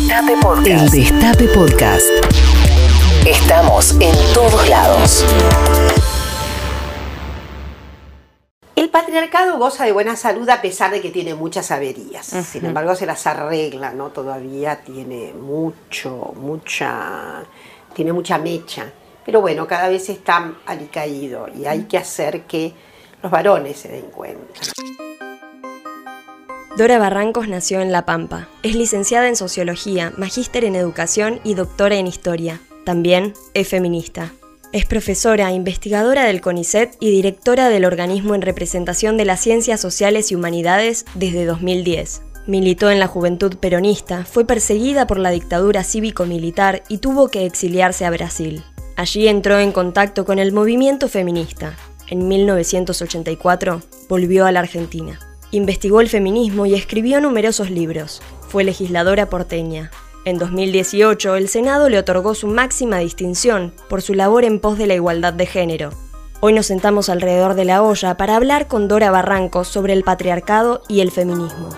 Destape Podcast. El Destape Podcast. Estamos en todos lados. El patriarcado goza de buena salud a pesar de que tiene muchas averías. Sin embargo, se las arregla, ¿no? Todavía tiene mucho, mucha, tiene mucha mecha. Pero bueno, cada vez está alicaído y hay que hacer que los varones se den cuenta. Dora Barrancos nació en La Pampa. Es licenciada en Sociología, magíster en Educación y doctora en Historia. También es feminista. Es profesora, investigadora del CONICET y directora del organismo en representación de las ciencias sociales y humanidades desde 2010. Militó en la juventud peronista, fue perseguida por la dictadura cívico-militar y tuvo que exiliarse a Brasil. Allí entró en contacto con el movimiento feminista. En 1984 volvió a la Argentina. Investigó el feminismo y escribió numerosos libros. Fue legisladora porteña. En 2018, el Senado le otorgó su máxima distinción por su labor en pos de la igualdad de género. Hoy nos sentamos alrededor de la olla para hablar con Dora Barranco sobre el patriarcado y el feminismo.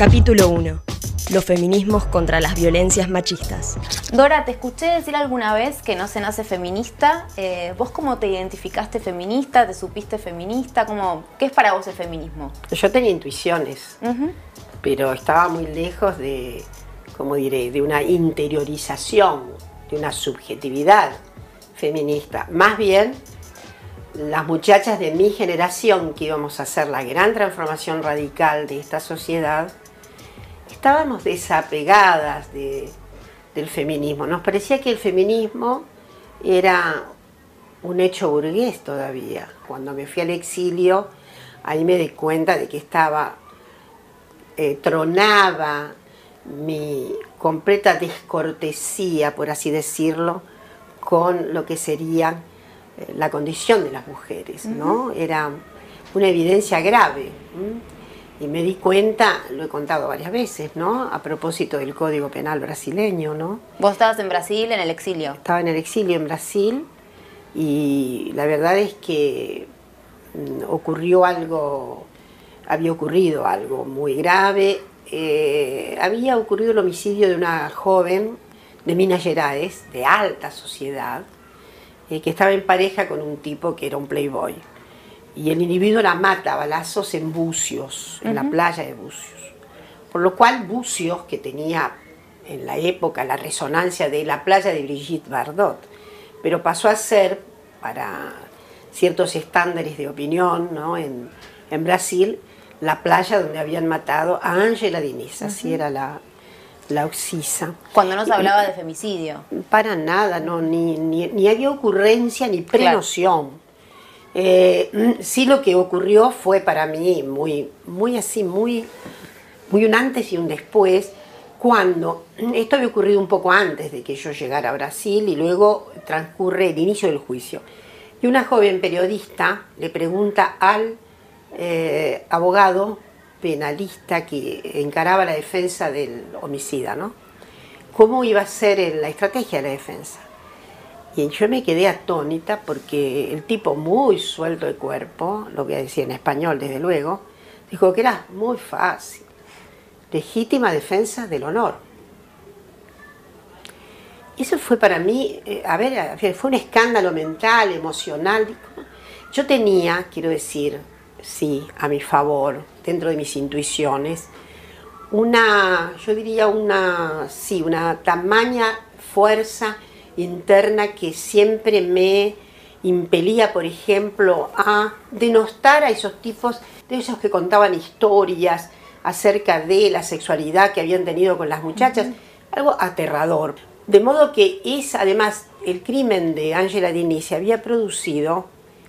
Capítulo 1. Los feminismos contra las violencias machistas. Dora, te escuché decir alguna vez que no se nace feminista. Eh, ¿Vos cómo te identificaste feminista? ¿Te supiste feminista? ¿Cómo, ¿Qué es para vos el feminismo? Yo tenía intuiciones, pero estaba muy lejos de, como diré, de una interiorización, de una subjetividad feminista. Más bien, las muchachas de mi generación que íbamos a hacer la gran transformación radical de esta sociedad, estábamos desapegadas del feminismo. Nos parecía que el feminismo era un hecho burgués todavía. Cuando me fui al exilio, ahí me di cuenta de que estaba, eh, tronaba mi completa descortesía, por así decirlo, con lo que sería eh, la condición de las mujeres, ¿no? Era una evidencia grave. Y me di cuenta, lo he contado varias veces, ¿no? A propósito del Código Penal brasileño, ¿no? ¿Vos estabas en Brasil, en el exilio? Estaba en el exilio en Brasil y la verdad es que mm, ocurrió algo, había ocurrido algo muy grave. Eh, había ocurrido el homicidio de una joven de Minas Gerais, de alta sociedad, eh, que estaba en pareja con un tipo que era un playboy y el individuo la mata a balazos en Bucios, en la playa de Bucios. Por lo cual Bucios, que tenía en la época la resonancia de la playa de Brigitte Bardot, pero pasó a ser, para ciertos estándares de opinión ¿no? en, Brasil, la playa donde habían matado a Ángela Diniz, así era la, la Oxisa. Cuando no se hablaba de femicidio. Para nada, no, ni, ni, había ocurrencia ni prenoción. Eh, sí lo que ocurrió fue para mí muy, muy así, muy, muy un antes y un después, cuando esto había ocurrido un poco antes de que yo llegara a Brasil y luego transcurre el inicio del juicio. Y una joven periodista le pregunta al eh, abogado penalista que encaraba la defensa del homicida, ¿no? ¿Cómo iba a ser la estrategia de la defensa? Y yo me quedé atónita porque el tipo muy suelto de cuerpo, lo voy a decir en español desde luego, dijo que era muy fácil. Legítima defensa del honor. Eso fue para mí, eh, a ver, fue un escándalo mental, emocional. Yo tenía, quiero decir, sí, a mi favor, dentro de mis intuiciones, una, yo diría una, sí, una tamaña fuerza interna que siempre me impelía, por ejemplo, a denostar a esos tipos, de esos que contaban historias acerca de la sexualidad que habían tenido con las muchachas, algo aterrador. De modo que es, además, el crimen de Angela Dini se había producido,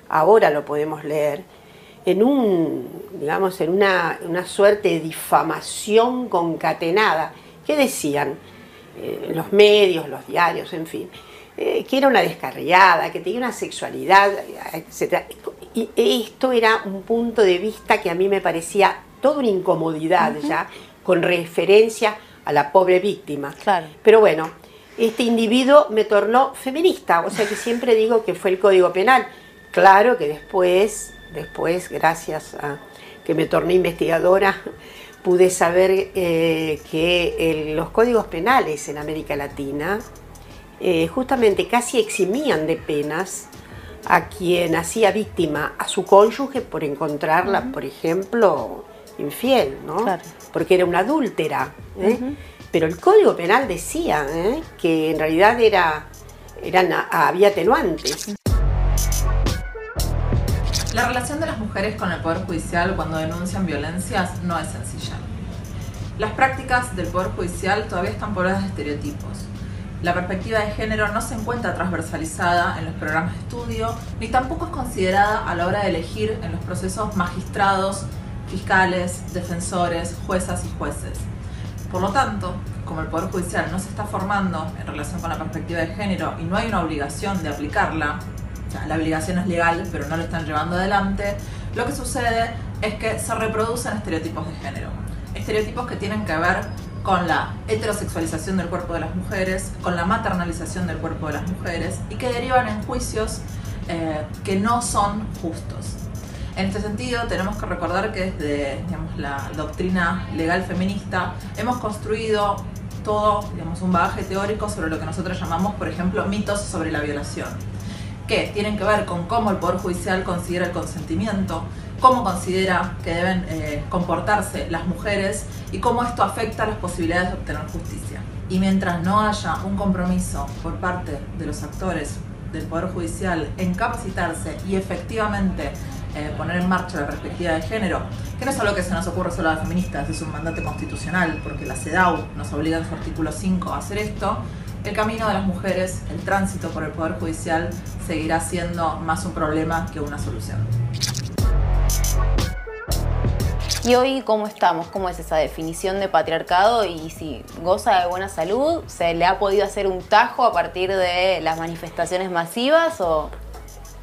ahora lo podemos leer, en un, digamos, en una, una suerte de difamación concatenada. Que decían eh, los medios, los diarios, en fin, eh, que era una descarriada, que tenía una sexualidad, etc. Y esto era un punto de vista que a mí me parecía toda una incomodidad ya, con referencia a la pobre víctima. Pero bueno, este individuo me tornó feminista, o sea que siempre digo que fue el Código Penal. Claro que después, después, gracias a que me torné investigadora, pude saber eh, que los códigos penales en América Latina eh, justamente casi eximían de penas a quien hacía víctima a su cónyuge por encontrarla, por ejemplo, infiel, ¿no? Porque era una adúltera. ¿eh? Pero el Código Penal decía que en realidad era, eran, había atenuantes. La relación de las mujeres con el Poder Judicial cuando denuncian violencias no es sencilla. Las prácticas del Poder Judicial todavía están pobladas de estereotipos. La perspectiva de género no se encuentra transversalizada en los programas de estudio, ni tampoco es considerada a la hora de elegir en los procesos magistrados, fiscales, defensores, juezas y jueces. Por lo tanto, como el Poder Judicial no se está formando en relación con la perspectiva de género y no hay una obligación de aplicarla, la obligación es legal, pero no lo están llevando adelante, lo que sucede es que se reproducen estereotipos de género. Estereotipos que tienen que ver con la heterosexualización del cuerpo de las mujeres, con la maternalización del cuerpo de las mujeres y que derivan en juicios eh, que no son justos. En este sentido, tenemos que recordar que desde la doctrina legal feminista hemos construido todo digamos, un bagaje teórico sobre lo que nosotros llamamos, por ejemplo, mitos sobre la violación que tienen que ver con cómo el Poder Judicial considera el consentimiento, cómo considera que deben eh, comportarse las mujeres y cómo esto afecta las posibilidades de obtener justicia. Y mientras no haya un compromiso por parte de los actores del Poder Judicial en capacitarse y efectivamente eh, poner en marcha la perspectiva de género, que no es algo que se nos ocurre solo a las feministas, es un mandato constitucional, porque la CEDAW nos obliga en su artículo 5 a hacer esto, el camino de las mujeres, el tránsito por el Poder Judicial, seguirá siendo más un problema que una solución. ¿Y hoy cómo estamos? ¿Cómo es esa definición de patriarcado? Y si goza de buena salud, ¿se le ha podido hacer un tajo a partir de las manifestaciones masivas o...?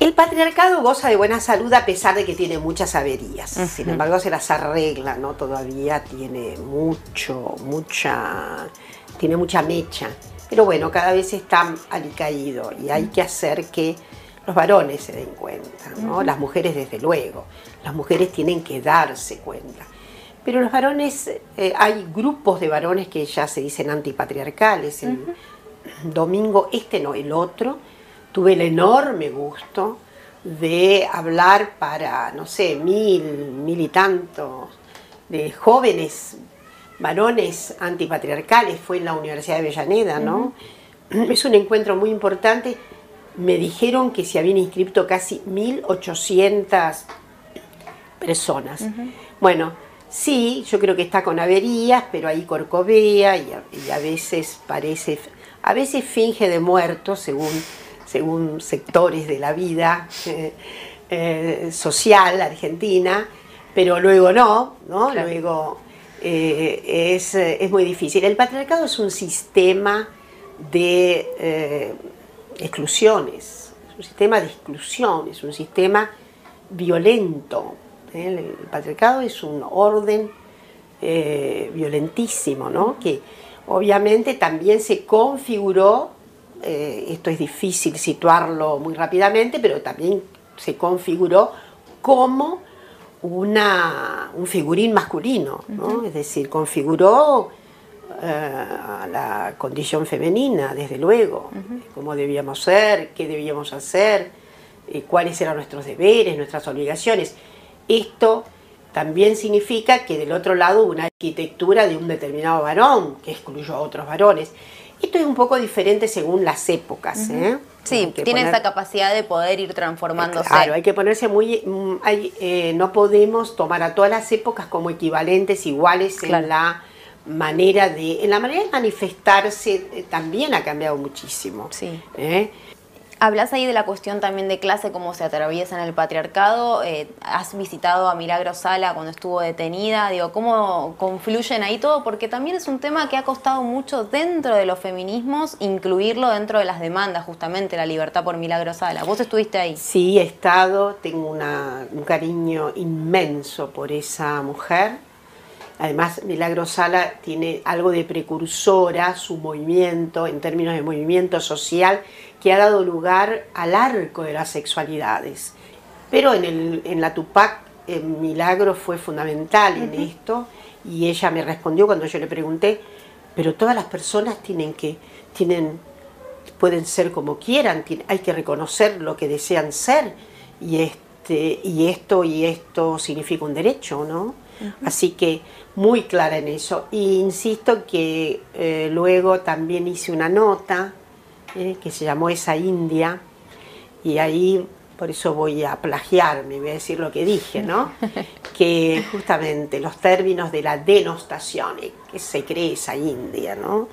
El patriarcado goza de buena salud a pesar de que tiene muchas averías. Sin embargo, se las arregla, ¿no? Todavía tiene mucho, mucha, tiene mucha mecha. Pero bueno, cada vez está alicaído y hay que hacer que los varones se den cuenta, ¿no? Las mujeres desde luego. Las mujeres tienen que darse cuenta. Pero los varones, eh, hay grupos de varones que ya se dicen antipatriarcales. El domingo, este no, el otro, tuve el enorme gusto de hablar para, no sé, mil, mil y tantos de jóvenes varones antipatriarcales, fue en la Universidad de Avellaneda, ¿no? Es un encuentro muy importante. Me dijeron que se habían inscrito casi 1.800 personas. Bueno, sí, yo creo que está con averías, pero ahí corcovea y a, veces parece, a veces finge de muerto según, según sectores de la vida eh, eh, social argentina, pero luego no, ¿no? Luego eh, es, muy difícil. El patriarcado es un sistema de eh, exclusiones, es un sistema de exclusión, es un sistema violento. ¿eh? El, patriarcado es un orden violentísimo, ¿no? que obviamente también se configuró, esto es difícil situarlo muy rápidamente, pero también se configuró como una, un figurín masculino, es decir, configuró eh, la condición femenina, desde luego, cómo debíamos ser, qué debíamos hacer, eh, cuáles eran nuestros deberes, nuestras obligaciones. Esto también significa que del otro lado hubo una arquitectura de un determinado varón que excluyó a otros varones. Esto es un poco diferente según las épocas. ¿eh? Sí, tiene esa capacidad de poder ir transformándose. Claro, hay que ponerse muy... Mm, eh, no podemos tomar a todas las épocas como equivalentes, iguales en la manera de... En la manera de manifestarse eh, también ha cambiado muchísimo. Sí. Hablas ahí de la cuestión también de clase, cómo se atraviesa en el patriarcado. Eh, has visitado a Milagro Sala cuando estuvo detenida. Digo, ¿cómo confluyen ahí todo? Porque también es un tema que ha costado mucho dentro de los feminismos incluirlo dentro de las demandas, justamente la libertad por Milagro Sala. ¿Vos estuviste ahí? Sí, he estado. Tengo un cariño inmenso por esa mujer. Además, Milagro Sala tiene algo de precursora, su movimiento, en términos de movimiento social, que ha dado lugar al arco de las sexualidades. Pero en, el, en la Tupac, el Milagro fue fundamental en esto y ella me respondió cuando yo le pregunté, pero todas las personas tienen que, tienen, pueden ser como quieran, hay que reconocer lo que desean ser y, este, y esto y esto significa un derecho, ¿no? Así que muy clara en eso. Y insisto que eh, luego también hice una nota eh, que se llamó Esa India, y ahí por eso voy a plagiarme, voy a decir lo que dije, ¿no? que justamente los términos de la denostación, eh, que se cree esa India, ¿no?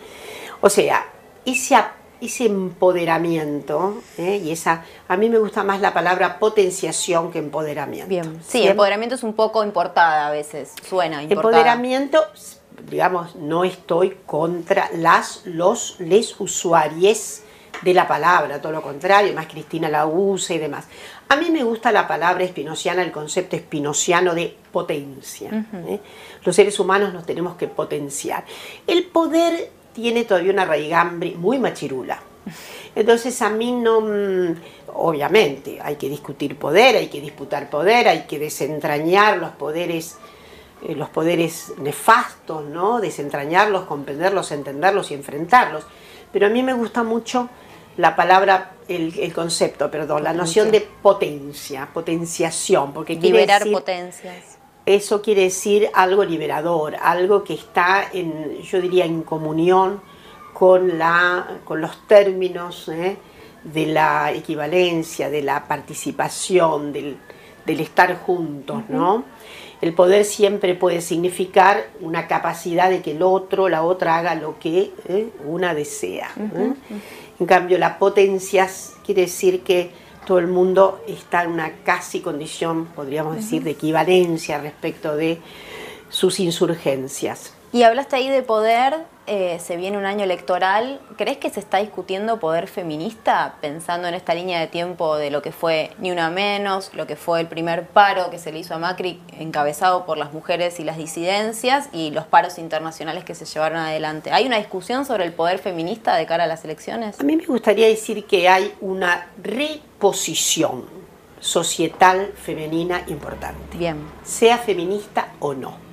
O sea, ese, ese empoderamiento, y esa, a mí me gusta más la palabra potenciación que empoderamiento. Bien, sí, empoderamiento es un poco importada a veces, suena importada. Empoderamiento digamos, no estoy contra las, los, les usuarios de la palabra, todo lo contrario, más Cristina la usa y demás. A mí me gusta la palabra espinociana, el concepto espinociano de potencia. ¿eh? Los seres humanos nos tenemos que potenciar. El poder tiene todavía una raigambre muy machirula. Entonces a mí no, mm, obviamente, hay que discutir poder, hay que disputar poder, hay que desentrañar los poderes eh, los poderes nefastos, ¿no? desentrañarlos, comprenderlos, entenderlos y enfrentarlos. Pero a mí me gusta mucho la palabra, el, concepto, perdón, la noción de potencia, potenciación, porque liberar potencias. Eso quiere decir algo liberador, algo que está en, yo diría, en comunión con, la, con los términos ¿eh? de la equivalencia, de la participación, del, estar juntos, ¿no? El poder siempre puede significar una capacidad de que el otro, la otra haga lo que ¿eh? una desea. ¿eh? En cambio, la potencia quiere decir que todo el mundo está en una casi condición, podríamos decir, de equivalencia respecto de sus insurgencias. Y hablaste ahí de poder, eh, se viene un año electoral. ¿Crees que se está discutiendo poder feminista pensando en esta línea de tiempo de lo que fue Ni Una Menos, lo que fue el primer paro que se le hizo a Macri encabezado por las mujeres y las disidencias y los paros internacionales que se llevaron adelante? ¿Hay una discusión sobre el poder feminista de cara a las elecciones? A mí me gustaría decir que hay una reposición societal femenina importante. Bien. Sea feminista o no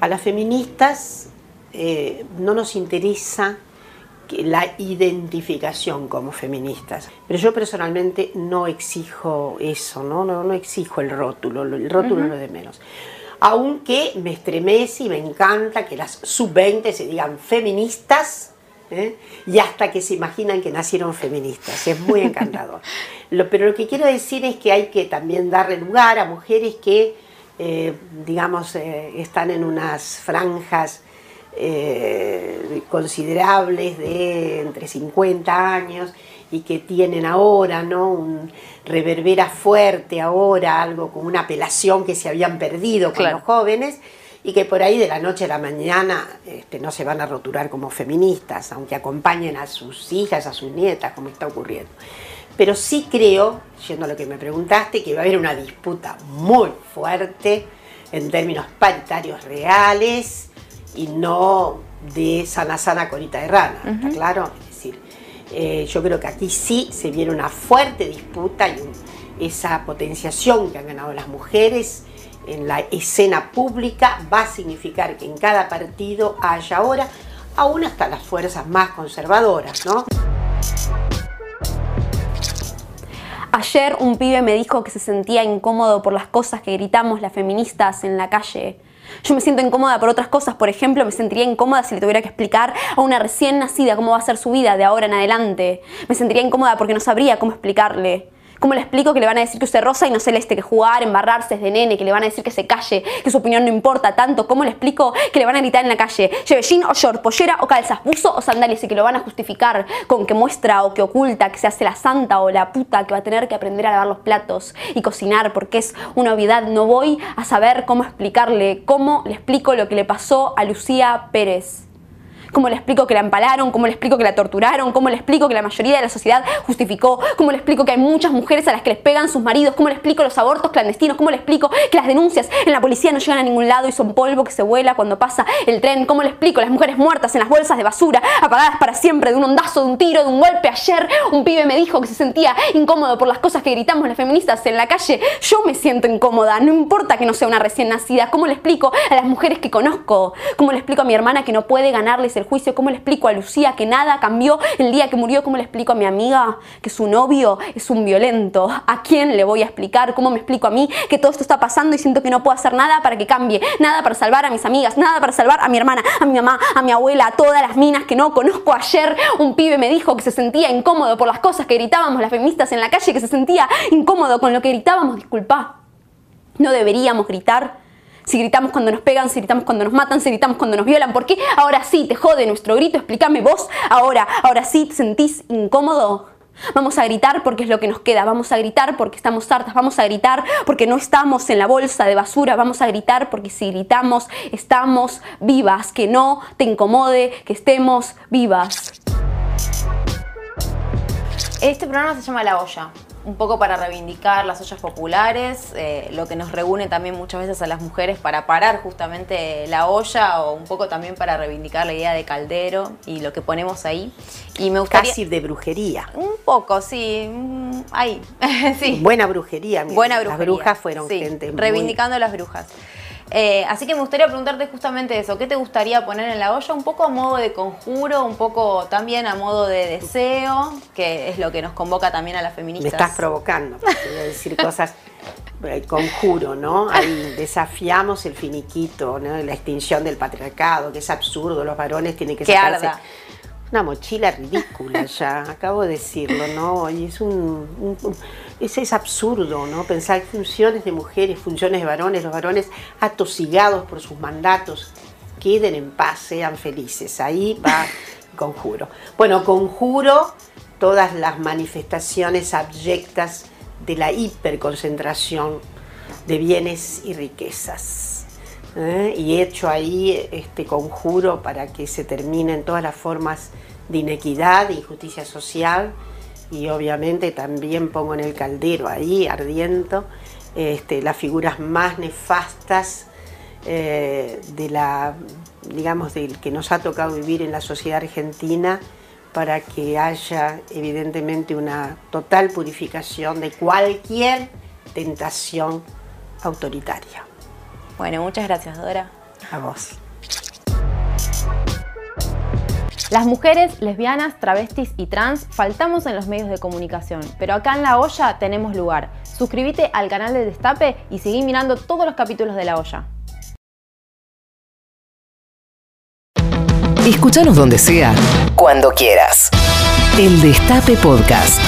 a las feministas eh, no nos interesa la identificación como feministas. Pero yo personalmente no exijo eso, no, no, no exijo el rótulo, el rótulo no es de menos. Aunque me estremece y me encanta que las sub-20 se digan feministas ¿eh? y hasta que se imaginan que nacieron feministas. Es muy encantador. pero lo que quiero decir es que hay que también darle lugar a mujeres que eh, digamos, eh, están en unas franjas eh, considerables de entre 50 años y que tienen ahora, ¿no? Un reverbera fuerte ahora, algo como una apelación que se habían perdido con los jóvenes y que por ahí de la noche a la mañana este, no se van a roturar como feministas, aunque acompañen a sus hijas, a sus nietas, como está ocurriendo. Pero sí creo, yendo a lo que me preguntaste, que va a haber una disputa muy fuerte en términos paritarios reales y no de sana sana corita de rana, ¿está claro? Es decir, eh, yo creo que aquí sí se viene una fuerte disputa y esa potenciación que han ganado las mujeres en la escena pública va a significar que en cada partido haya ahora aún hasta las fuerzas más conservadoras, ¿no? Ayer un pibe me dijo que se sentía incómodo por las cosas que gritamos las feministas en la calle. Yo me siento incómoda por otras cosas, por ejemplo, me sentiría incómoda si le tuviera que explicar a una recién nacida cómo va a ser su vida de ahora en adelante. Me sentiría incómoda porque no sabría cómo explicarle. ¿Cómo le explico que le van a decir que use rosa y no celeste, que jugar, embarrarse es de nene, que le van a decir que se calle, que su opinión no importa tanto? ¿Cómo le explico que le van a gritar en la calle, lleve o short, pollera o calzas, buzo o sandalias y que lo van a justificar con que muestra o que oculta, que se hace la santa o la puta, que va a tener que aprender a lavar los platos y cocinar porque es una obviedad? No voy a saber cómo explicarle, cómo le explico lo que le pasó a Lucía Pérez. ¿Cómo le explico que la empalaron? ¿Cómo le explico que la torturaron? ¿Cómo le explico que la mayoría de la sociedad justificó? ¿Cómo le explico que hay muchas mujeres a las que les pegan sus maridos? ¿Cómo le explico los abortos clandestinos? ¿Cómo le explico que las denuncias en la policía no llegan a ningún lado y son polvo que se vuela cuando pasa el tren? ¿Cómo le explico las mujeres muertas en las bolsas de basura, apagadas para siempre de un ondazo, de un tiro, de un golpe? Ayer un pibe me dijo que se sentía incómodo por las cosas que gritamos las feministas en la calle. Yo me siento incómoda, no importa que no sea una recién nacida. ¿Cómo le explico a las mujeres que conozco? ¿Cómo le explico a mi hermana que no puede ganarles el juicio? ¿Cómo le explico a Lucía que nada cambió el día que murió? ¿Cómo le explico a mi amiga que su novio es un violento? ¿A quién le voy a explicar? ¿Cómo me explico a mí que todo esto está pasando y siento que no puedo hacer nada para que cambie? Nada para salvar a mis amigas, nada para salvar a mi hermana, a mi mamá, a mi abuela, a todas las minas que no conozco. Ayer un pibe me dijo que se sentía incómodo por las cosas que gritábamos las feministas en la calle, que se sentía incómodo con lo que gritábamos. Disculpa, no deberíamos gritar si gritamos cuando nos pegan, si gritamos cuando nos matan, si gritamos cuando nos violan, ¿por qué ahora sí te jode nuestro grito? Explícame vos, ahora, ahora sí te sentís incómodo. Vamos a gritar porque es lo que nos queda, vamos a gritar porque estamos hartas, vamos a gritar porque no estamos en la bolsa de basura, vamos a gritar porque si gritamos estamos vivas, que no te incomode que estemos vivas. Este programa se llama La Olla un poco para reivindicar las ollas populares, eh, lo que nos reúne también muchas veces a las mujeres para parar justamente la olla o un poco también para reivindicar la idea de caldero y lo que ponemos ahí. Y me gustaría... Casi de brujería. Un poco, sí, mm, ahí, sí. Buena brujería. Buena brujería. Las brujas fueron gente Reivindicando las brujas. Eh, así que me gustaría preguntarte justamente eso, ¿qué te gustaría poner en la olla? Un poco a modo de conjuro, un poco también a modo de deseo, que es lo que nos convoca también a las feministas. Me estás provocando, porque voy a decir cosas, el conjuro, ¿no? Ahí desafiamos el finiquito, ¿no? La extinción del patriarcado, que es absurdo, los varones tienen que que sacarse... Una mochila ridícula ya, acabo de decirlo, ¿no? Y es un ese es absurdo, ¿no? Pensar funciones de mujeres, funciones de varones, los varones atosigados por sus mandatos, queden en paz, sean felices. Ahí va conjuro. Bueno, conjuro todas las manifestaciones abyectas de la hiperconcentración de bienes y riquezas. ¿eh? Y he hecho ahí este conjuro para que se terminen todas las formas de inequidad, de injusticia social, y obviamente también pongo en el caldero ahí, ardiendo, este, las figuras más nefastas eh, de la, digamos, del que nos ha tocado vivir en la sociedad argentina para que haya evidentemente una total purificación de cualquier tentación autoritaria. Bueno, muchas gracias, Dora. A vos. Las mujeres, lesbianas, travestis y trans faltamos en los medios de comunicación, pero acá en La Olla tenemos lugar. Suscríbete al canal de Destape y seguí mirando todos los capítulos de La Olla. Escúchanos donde sea, cuando quieras. El Destape Podcast.